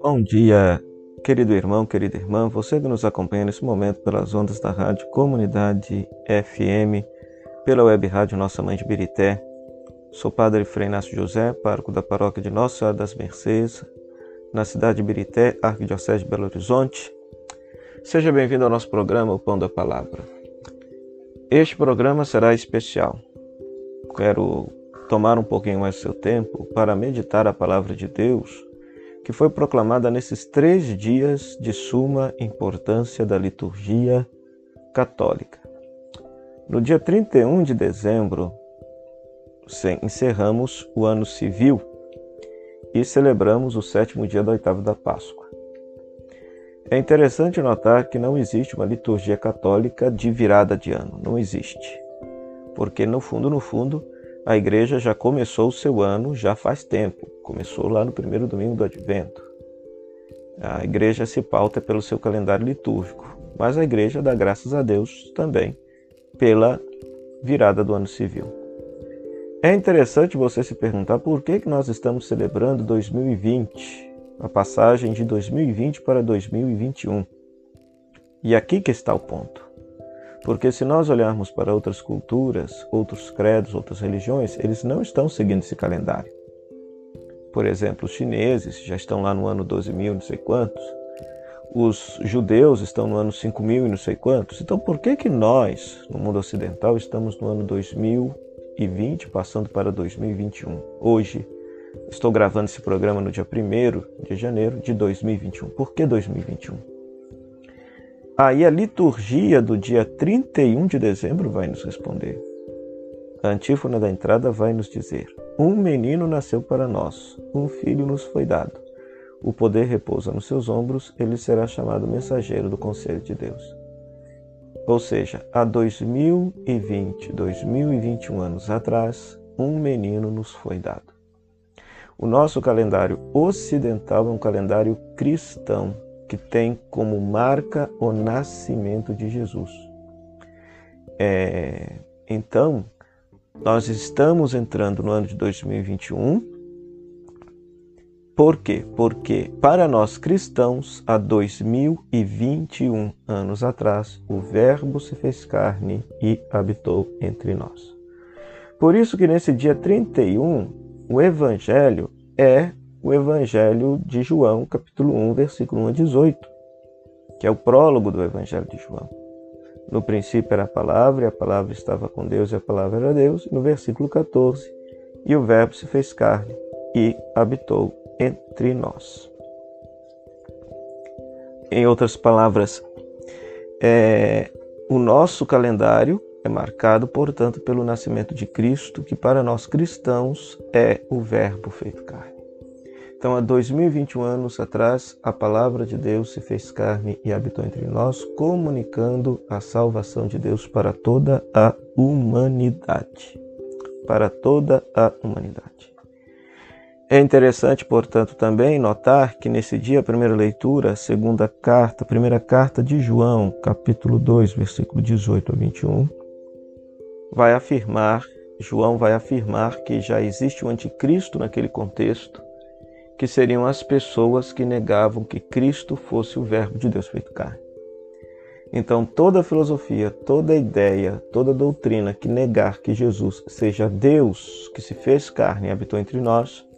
Bom dia, querido irmão, querida irmã, você que nos acompanha nesse momento pelas ondas da Rádio Comunidade FM, pela web rádio Nossa Mãe de Birité. Sou Padre Frei Inácio José, pároco da paróquia de Nossa Senhora das Mercês, na cidade de Birité, Arquidiocese de Belo Horizonte. Seja bem-vindo ao nosso programa O Pão da Palavra. Este programa será especial. Quero tomar um pouquinho mais do seu tempo para meditar a palavra de Deus que foi proclamada nesses três dias de suma importância da liturgia católica. No dia 31 de dezembro, encerramos o ano civil e celebramos o sétimo dia da oitava da Páscoa. É interessante notar que não existe uma liturgia católica de virada de ano, não existe. Porque no fundo, no fundo, a igreja já começou o seu ano já faz tempo, começou lá no primeiro domingo do Advento. A igreja se pauta pelo seu calendário litúrgico, mas a igreja dá graças a Deus também pela virada do ano civil. É interessante você se perguntar por que, nós estamos celebrando 2020, a passagem de 2020 para 2021. E aqui que está o ponto. Porque se nós olharmos para outras culturas, outros credos, outras religiões, eles não estão seguindo esse calendário. Por exemplo, os chineses já estão lá no ano 12 mil, não sei quantos. Os judeus estão no ano 5 mil e não sei quantos. Então, por que que nós, no mundo ocidental, estamos no ano 2020, passando para 2021? Hoje, estou gravando esse programa no dia 1 de janeiro de 2021. Por que 2021? Aí a liturgia do dia 31 de dezembro vai nos responder. A antífona da entrada vai nos dizer: Um menino nasceu para nós, um filho nos foi dado. O poder repousa nos seus ombros, ele será chamado mensageiro do conselho de Deus. Ou seja, há 2020, 2021 anos atrás, um menino nos foi dado. O nosso calendário ocidental é um calendário cristão, que tem como marca o nascimento de Jesus. É, então, nós estamos entrando no ano de 2021. Por quê? Porque para nós cristãos, há 2021 anos atrás, o Verbo se fez carne e habitou entre nós. Por isso que nesse dia 31, o Evangelho é o Evangelho de João, capítulo 1, versículo 1 a 18, que é o prólogo do Evangelho de João. No princípio era a palavra, e a palavra estava com Deus, e a palavra era Deus. No versículo 14, e o Verbo se fez carne e habitou entre nós. Em outras palavras, é, o nosso calendário é marcado, portanto, pelo nascimento de Cristo, que para nós cristãos é o Verbo feito carne. Então, há 2021 anos atrás, a palavra de Deus se fez carne e habitou entre nós, comunicando a salvação de Deus para toda a humanidade. Para toda a humanidade. É interessante, portanto, também notar que nesse dia, a primeira leitura, a segunda carta, a primeira carta de João, capítulo 2, versículo 18 a 21, vai afirmar, João vai afirmar que já existe o anticristo naquele contexto que seriam as pessoas que negavam que Cristo fosse o Verbo de Deus feito carne. Então, toda filosofia, toda ideia, toda doutrina que negar que Jesus seja Deus que se fez carne e habitou entre nós,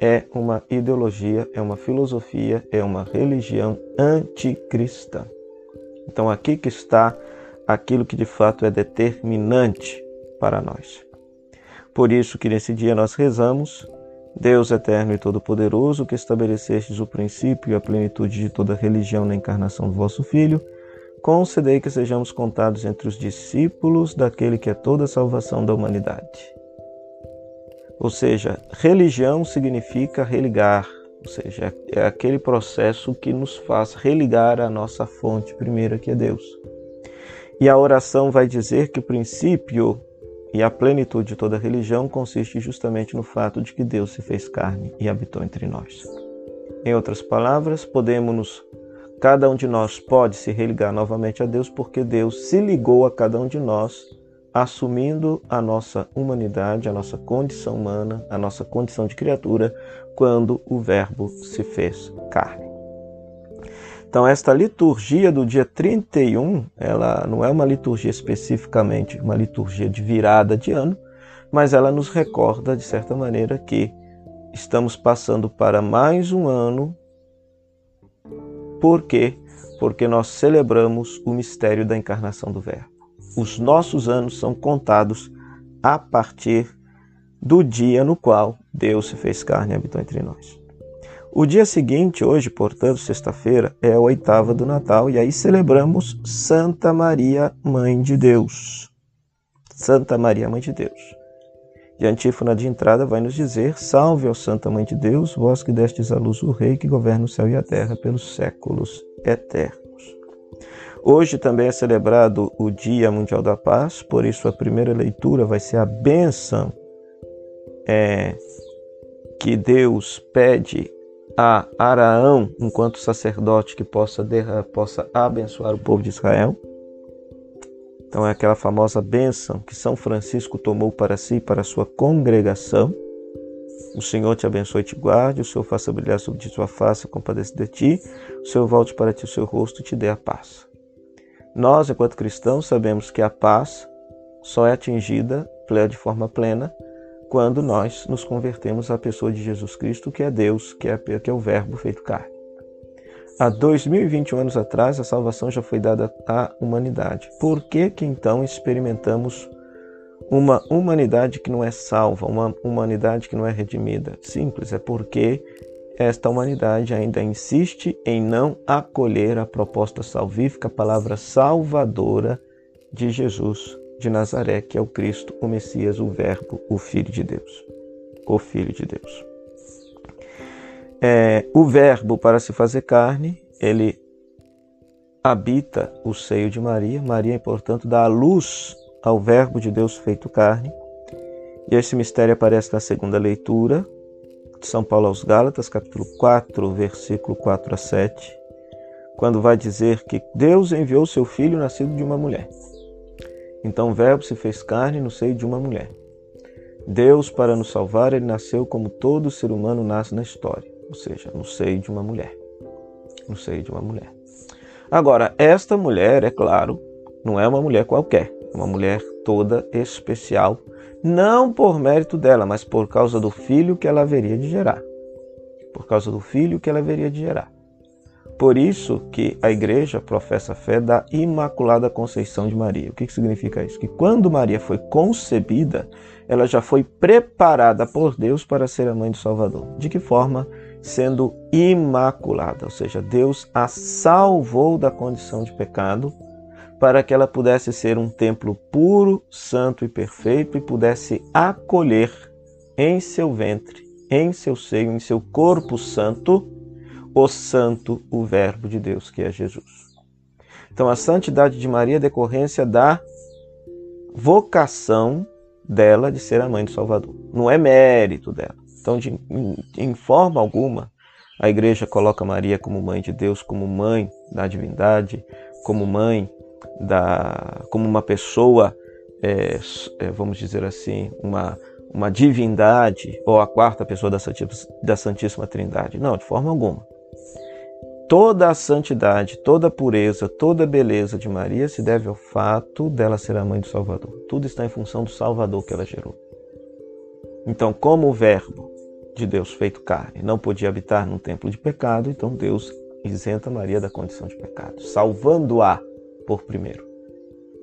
é uma ideologia, é uma filosofia, é uma religião anticristã. Então, aqui que está aquilo que de fato é determinante para nós. Por isso que nesse dia nós rezamos Deus eterno e todo-poderoso, que estabelecestes o princípio e a plenitude de toda religião na encarnação do vosso Filho, concedei que sejamos contados entre os discípulos daquele que é toda a salvação da humanidade. Ou seja, religião significa religar, ou seja, é aquele processo que nos faz religar a nossa fonte primeira, que é Deus. E a oração vai dizer que o princípio e a plenitude de toda religião consiste justamente no fato de que Deus se fez carne e habitou entre nós. Em outras palavras, podemos cada um de nós pode se religar novamente a Deus porque Deus se ligou a cada um de nós assumindo a nossa humanidade, a nossa condição humana, a nossa condição de criatura, quando o Verbo se fez carne. Então, esta liturgia do dia 31, ela não é uma liturgia especificamente uma liturgia de virada de ano, mas ela nos recorda, de certa maneira, que estamos passando para mais um ano. Por quê? Porque nós celebramos o mistério da encarnação do Verbo. Os nossos anos são contados a partir do dia no qual Deus se fez carne e habitou entre nós. O dia seguinte, hoje, portanto, sexta-feira, é a oitava do Natal e aí celebramos Santa Maria, Mãe de Deus. Santa Maria, Mãe de Deus. E a antífona de entrada vai nos dizer: Salve ao Santa Mãe de Deus, vós que destes à luz o Rei que governa o céu e a terra pelos séculos eternos. Hoje também é celebrado o Dia Mundial da Paz, por isso a primeira leitura vai ser a bênção é, que Deus pede a Araão, enquanto sacerdote, que possa, possa abençoar o povo de Israel. Então é aquela famosa bênção que São Francisco tomou para si e para a sua congregação. O Senhor te abençoe e te guarde, o Senhor faça brilhar sobre ti sua face, compadece de ti, o Senhor volte para ti o seu rosto e te dê a paz. Nós, enquanto cristãos, sabemos que a paz só é atingida de forma plena quando nós nos convertemos à pessoa de Jesus Cristo, que é Deus, que é, que é o Verbo feito carne. Há 2021 anos atrás, a salvação já foi dada à humanidade. Por que, que então experimentamos uma humanidade que não é salva, uma humanidade que não é redimida? Simples, é porque esta humanidade ainda insiste em não acolher a proposta salvífica, a palavra salvadora de Jesus de Nazaré, que é o Cristo, o Messias, o Verbo, o Filho de Deus. O Filho de Deus. É, o Verbo, para se fazer carne, ele habita o seio de Maria. Maria, portanto, dá a luz ao Verbo de Deus feito carne. E esse mistério aparece na segunda leitura de São Paulo aos Gálatas, capítulo 4, versículo 4 a 7, quando vai dizer que Deus enviou seu filho nascido de uma mulher. Então o Verbo se fez carne no seio de uma mulher. Deus, para nos salvar, ele nasceu como todo ser humano nasce na história, ou seja, no seio de uma mulher. No seio de uma mulher. Agora, esta mulher, é claro, não é uma mulher qualquer, é uma mulher toda especial, não por mérito dela, mas por causa do filho que ela haveria de gerar. Por causa do filho que ela haveria de gerar. Por isso que a igreja professa a fé da Imaculada Conceição de Maria. O que significa isso? Que quando Maria foi concebida, ela já foi preparada por Deus para ser a mãe do Salvador. De que forma? Sendo imaculada, ou seja, Deus a salvou da condição de pecado para que ela pudesse ser um templo puro, santo e perfeito e pudesse acolher em seu ventre, em seu seio, em seu corpo santo, o Santo, o Verbo de Deus, que é Jesus. Então, a santidade de Maria é decorrência da vocação dela de ser a mãe do Salvador. Não é mérito dela. Então, de, em, forma alguma, a igreja coloca Maria como mãe de Deus, como mãe da divindade, como mãe da, como uma pessoa, é, é, vamos dizer assim, uma uma divindade ou a quarta pessoa da Santíssima, da Santíssima Trindade. Não, de forma alguma. Toda a santidade, toda a pureza, toda a beleza de Maria se deve ao fato dela ser a mãe do Salvador. Tudo está em função do Salvador que ela gerou. Então, como o Verbo de Deus feito carne não podia habitar num templo de pecado, então Deus isenta Maria da condição de pecado, salvando-a por primeiro.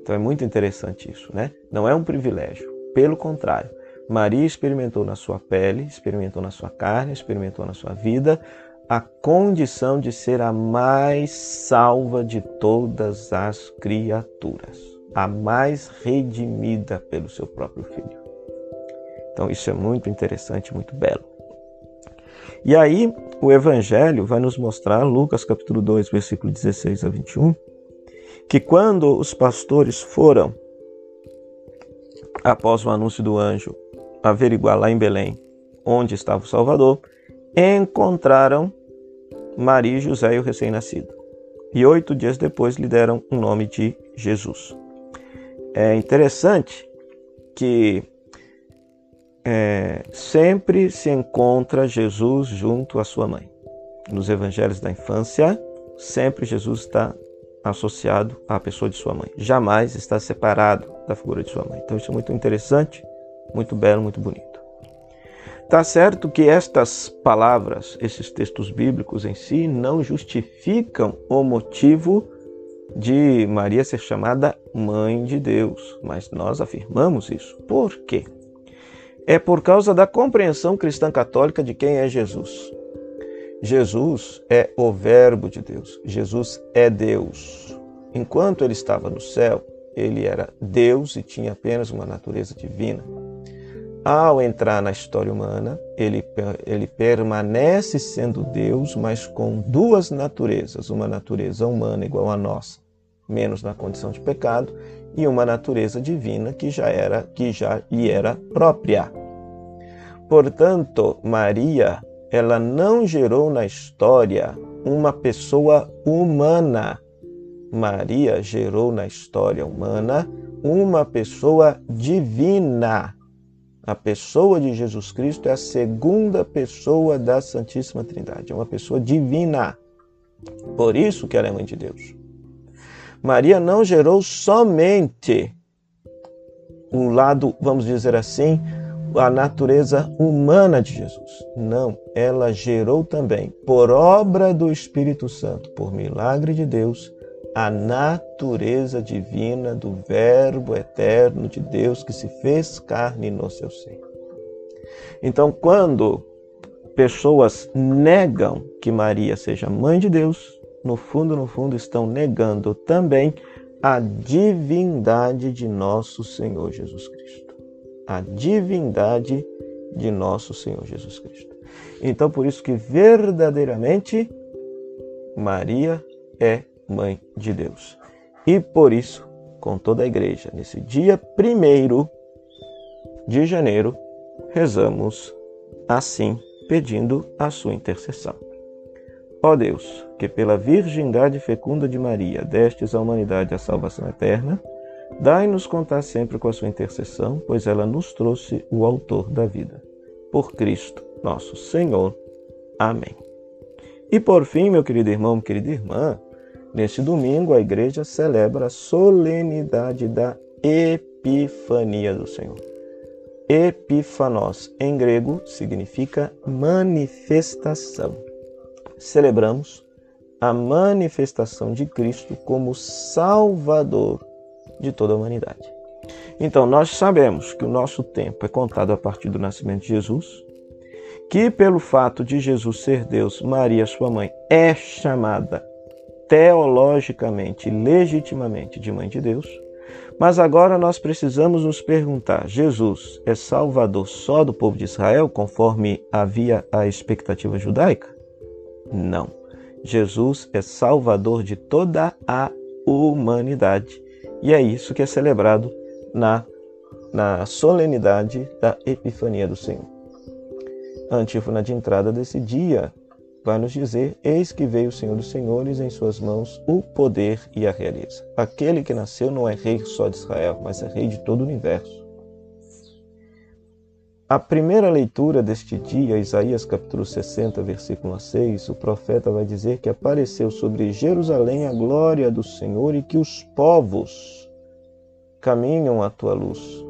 Então é muito interessante isso, né? Não é um privilégio, pelo contrário. Maria experimentou na sua pele, experimentou na sua carne, experimentou na sua vida a condição de ser a mais salva de todas as criaturas, a mais redimida pelo seu próprio filho. Então, isso é muito interessante, muito belo. E aí, o Evangelho vai nos mostrar, Lucas capítulo 2, versículo 16 a 21, que quando os pastores foram, após o anúncio do anjo, averiguar lá em Belém onde estava o Salvador, encontraram Maria José e o recém-nascido. E oito dias depois lhe deram o nome de Jesus. É interessante que é, sempre se encontra Jesus junto à sua mãe. Nos evangelhos da infância, sempre Jesus está associado à pessoa de sua mãe. Jamais está separado da figura de sua mãe. Então isso é muito interessante, muito belo, muito bonito. Tá certo que estas palavras, esses textos bíblicos em si, não justificam o motivo de Maria ser chamada mãe de Deus, mas nós afirmamos isso. Por quê? É por causa da compreensão cristã católica de quem é Jesus. Jesus é o Verbo de Deus. Jesus é Deus. Enquanto ele estava no céu, ele era Deus e tinha apenas uma natureza divina. Ao entrar na história humana, ele, ele permanece sendo Deus, mas com duas naturezas: uma natureza humana igual à nossa, menos na condição de pecado, e uma natureza divina que já era que já lhe era própria. Portanto, Maria, ela não gerou na história uma pessoa humana. Maria gerou na história humana uma pessoa divina a pessoa de Jesus Cristo é a segunda pessoa da Santíssima Trindade, é uma pessoa divina. Por isso que ela é mãe de Deus. Maria não gerou somente o lado, vamos dizer assim, a natureza humana de Jesus. Não, ela gerou também, por obra do Espírito Santo, por milagre de Deus, a natureza divina do Verbo eterno de Deus que se fez carne no seu seio. Então, quando pessoas negam que Maria seja mãe de Deus, no fundo, no fundo, estão negando também a divindade de nosso Senhor Jesus Cristo. A divindade de nosso Senhor Jesus Cristo. Então, por isso que verdadeiramente Maria é Mãe de Deus. E por isso, com toda a igreja, nesse dia 1 de janeiro, rezamos assim, pedindo a sua intercessão. Ó Deus, que pela virgindade fecunda de Maria destes à humanidade a salvação eterna, dai-nos contar sempre com a sua intercessão, pois ela nos trouxe o autor da vida. Por Cristo, nosso Senhor. Amém. E por fim, meu querido irmão, querida irmã, Neste domingo, a igreja celebra a solenidade da Epifania do Senhor. Epifanos, em grego, significa manifestação. Celebramos a manifestação de Cristo como Salvador de toda a humanidade. Então, nós sabemos que o nosso tempo é contado a partir do nascimento de Jesus, que pelo fato de Jesus ser Deus, Maria, sua mãe, é chamada teologicamente, legitimamente de mãe de Deus, mas agora nós precisamos nos perguntar: Jesus é salvador só do povo de Israel, conforme havia a expectativa judaica? Não. Jesus é salvador de toda a humanidade. E é isso que é celebrado na, na solenidade da Epifania do Senhor. Antífona de entrada desse dia vai nos dizer: Eis que veio o Senhor dos Senhores, em suas mãos o poder e a realeza. Aquele que nasceu não é rei só de Israel, mas é rei de todo o universo. A primeira leitura deste dia, Isaías capítulo 60, versículo 6, o profeta vai dizer que apareceu sobre Jerusalém a glória do Senhor e que os povos caminham à tua luz,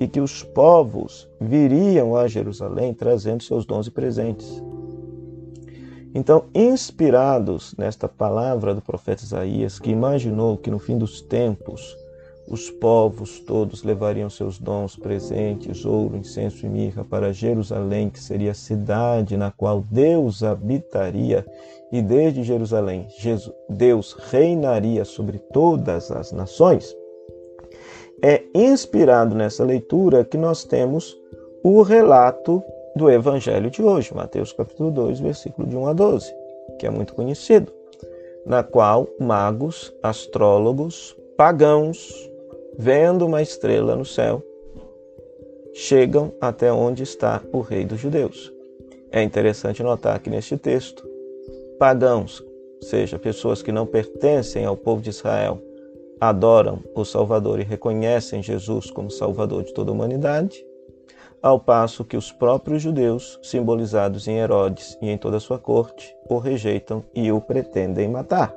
e que os povos viriam a Jerusalém trazendo seus dons e presentes. Então, inspirados nesta palavra do profeta Isaías, que imaginou que no fim dos tempos os povos todos levariam seus dons, presentes, ouro, incenso e mirra para Jerusalém, que seria a cidade na qual Deus habitaria, e desde Jerusalém Deus reinaria sobre todas as nações, é inspirado nessa leitura que nós temos o relato do Evangelho de hoje, Mateus capítulo 2, versículo de 1 a 12, que é muito conhecido, na qual magos, astrólogos, pagãos, vendo uma estrela no céu, chegam até onde está o rei dos judeus. É interessante notar que neste texto, pagãos, ou seja, pessoas que não pertencem ao povo de Israel, adoram o Salvador e reconhecem Jesus como Salvador de toda a humanidade, ao passo que os próprios judeus, simbolizados em Herodes e em toda a sua corte, o rejeitam e o pretendem matar.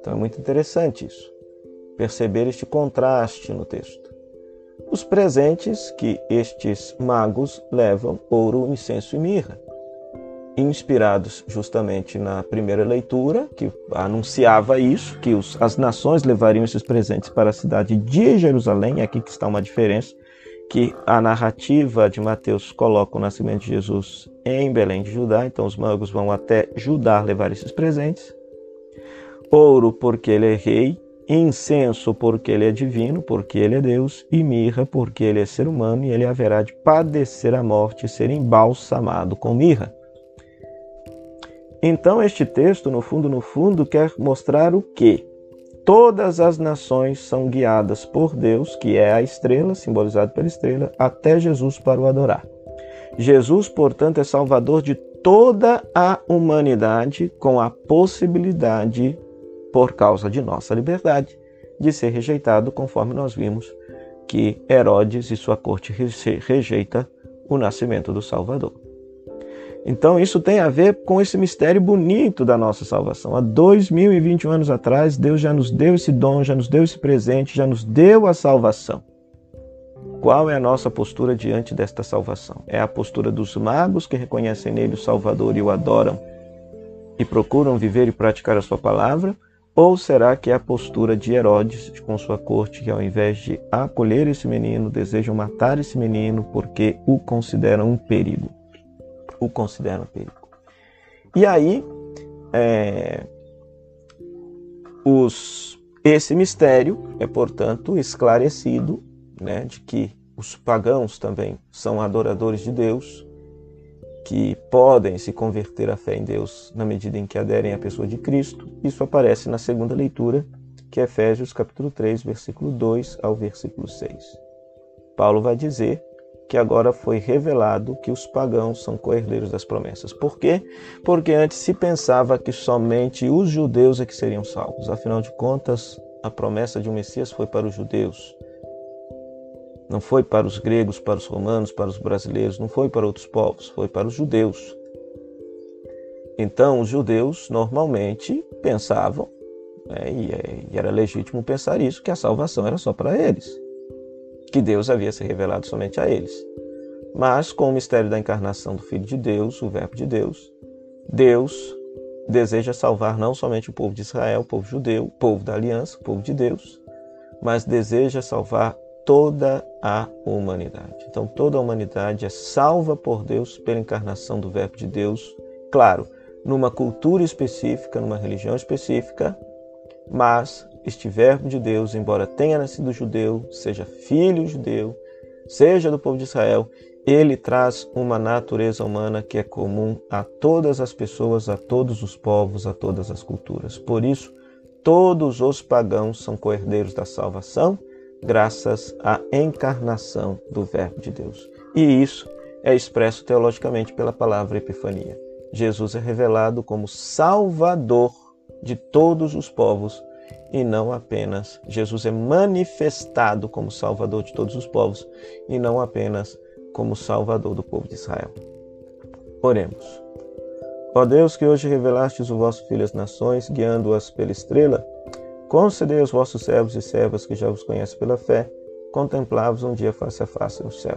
Então é muito interessante isso, perceber este contraste no texto. Os presentes que estes magos levam, ouro, incenso e mirra, inspirados justamente na primeira leitura, que anunciava isso, que os, as nações levariam esses presentes para a cidade de Jerusalém, é aqui que está uma diferença, que a narrativa de Mateus coloca o nascimento de Jesus em Belém de Judá, então os magos vão até Judá levar esses presentes. Ouro, porque ele é rei, incenso, porque ele é divino, porque ele é Deus, e mirra, porque ele é ser humano e ele haverá de padecer a morte e ser embalsamado com mirra. Então, este texto, no fundo, no fundo, quer mostrar o que? Todas as nações são guiadas por Deus, que é a estrela, simbolizado pela estrela, até Jesus para o adorar. Jesus, portanto, é salvador de toda a humanidade, com a possibilidade, por causa de nossa liberdade, de ser rejeitado, conforme nós vimos que Herodes e sua corte rejeita o nascimento do Salvador. Então, isso tem a ver com esse mistério bonito da nossa salvação. Há 2021 anos atrás, Deus já nos deu esse dom, já nos deu esse presente, já nos deu a salvação. Qual é a nossa postura diante desta salvação? É a postura dos magos que reconhecem nele o Salvador e o adoram e procuram viver e praticar a sua palavra? Ou será que é a postura de Herodes com sua corte, que ao invés de acolher esse menino, desejam matar esse menino porque o consideram um perigo? O consideram perigo. E aí, é, os, esse mistério é, portanto, esclarecido né, de que os pagãos também são adoradores de Deus, que podem se converter à fé em Deus na medida em que aderem à pessoa de Cristo. Isso aparece na segunda leitura, que é Efésios capítulo 3, versículo 2 ao versículo 6. Paulo vai dizer que agora foi revelado que os pagãos são coerdeiros das promessas. Por quê? Porque antes se pensava que somente os judeus é que seriam salvos. Afinal de contas, a promessa de um Messias foi para os judeus. Não foi para os gregos, para os romanos, para os brasileiros, não foi para outros povos, foi para os judeus. Então, os judeus normalmente pensavam, né, é, e era legítimo pensar isso, que a salvação era só para eles que Deus havia se revelado somente a eles. Mas, com o mistério da encarnação do Filho de Deus, o Verbo de Deus, Deus deseja salvar não somente o povo de Israel, o povo judeu, o povo da aliança, o povo de Deus, mas deseja salvar toda a humanidade. Então, toda a humanidade é salva por Deus pela encarnação do Verbo de Deus, claro, numa cultura específica, numa religião específica, mas este Verbo de Deus, embora tenha nascido judeu, seja filho judeu, seja do povo de Israel, ele traz uma natureza humana que é comum a todas as pessoas, a todos os povos, a todas as culturas. Por isso, todos os pagãos são coerdeiros da salvação, graças à encarnação do Verbo de Deus. E isso é expresso teologicamente pela palavra Epifania. Jesus é revelado como Salvador de todos os povos e não apenas. Jesus é manifestado como Salvador de todos os povos e não apenas como Salvador do povo de Israel. Oremos. Ó Deus, que hoje revelastes o vosso Filho às nações, guiando-as pela estrela, concedei aos vossos servos e servas que já vos conhecem pela fé, contemplá-vos um dia face a face no céu.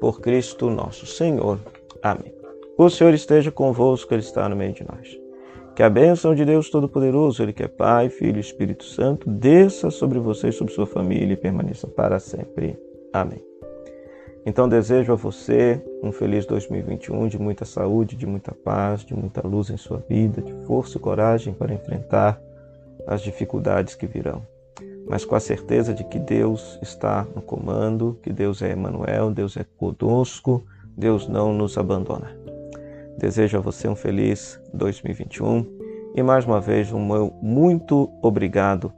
Por Cristo nosso Senhor. Amém. O Senhor esteja convosco, Ele está no meio de nós. Que a bênção de Deus Todo-Poderoso, Ele que é Pai, Filho e Espírito Santo, desça sobre você e sobre sua família e permaneça para sempre. Amém. Então desejo a você um feliz 2021 de muita saúde, de muita paz, de muita luz em sua vida, de força e coragem para enfrentar as dificuldades que virão. Mas com a certeza de que Deus está no comando, que Deus é Emmanuel, Deus é conosco, Deus não nos abandona. Desejo a você um feliz 2021 e mais uma vez um meu muito obrigado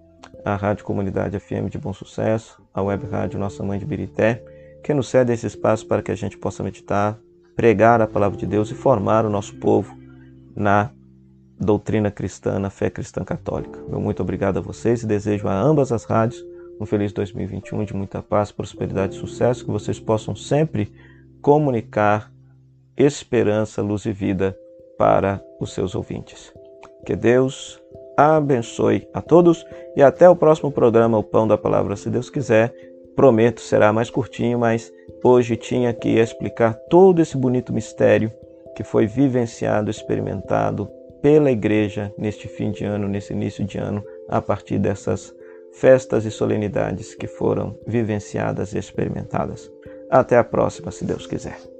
à Rádio Comunidade FM de Bom Sucesso, à Web Rádio Nossa Mãe de Birité, que nos cede esse espaço para que a gente possa meditar, pregar a palavra de Deus e formar o nosso povo na doutrina cristã, na fé cristã católica. Meu muito obrigado a vocês e desejo a ambas as rádios um feliz 2021 de muita paz, prosperidade e sucesso, que vocês possam sempre comunicar esperança, luz e vida para os seus ouvintes. Que Deus abençoe a todos e até o próximo programa, O Pão da Palavra, se Deus quiser. Prometo, será mais curtinho, mas hoje tinha que explicar todo esse bonito mistério que foi vivenciado, experimentado pela igreja neste fim de ano, nesse início de ano, a partir dessas festas e solenidades que foram vivenciadas e experimentadas. Até a próxima, se Deus quiser.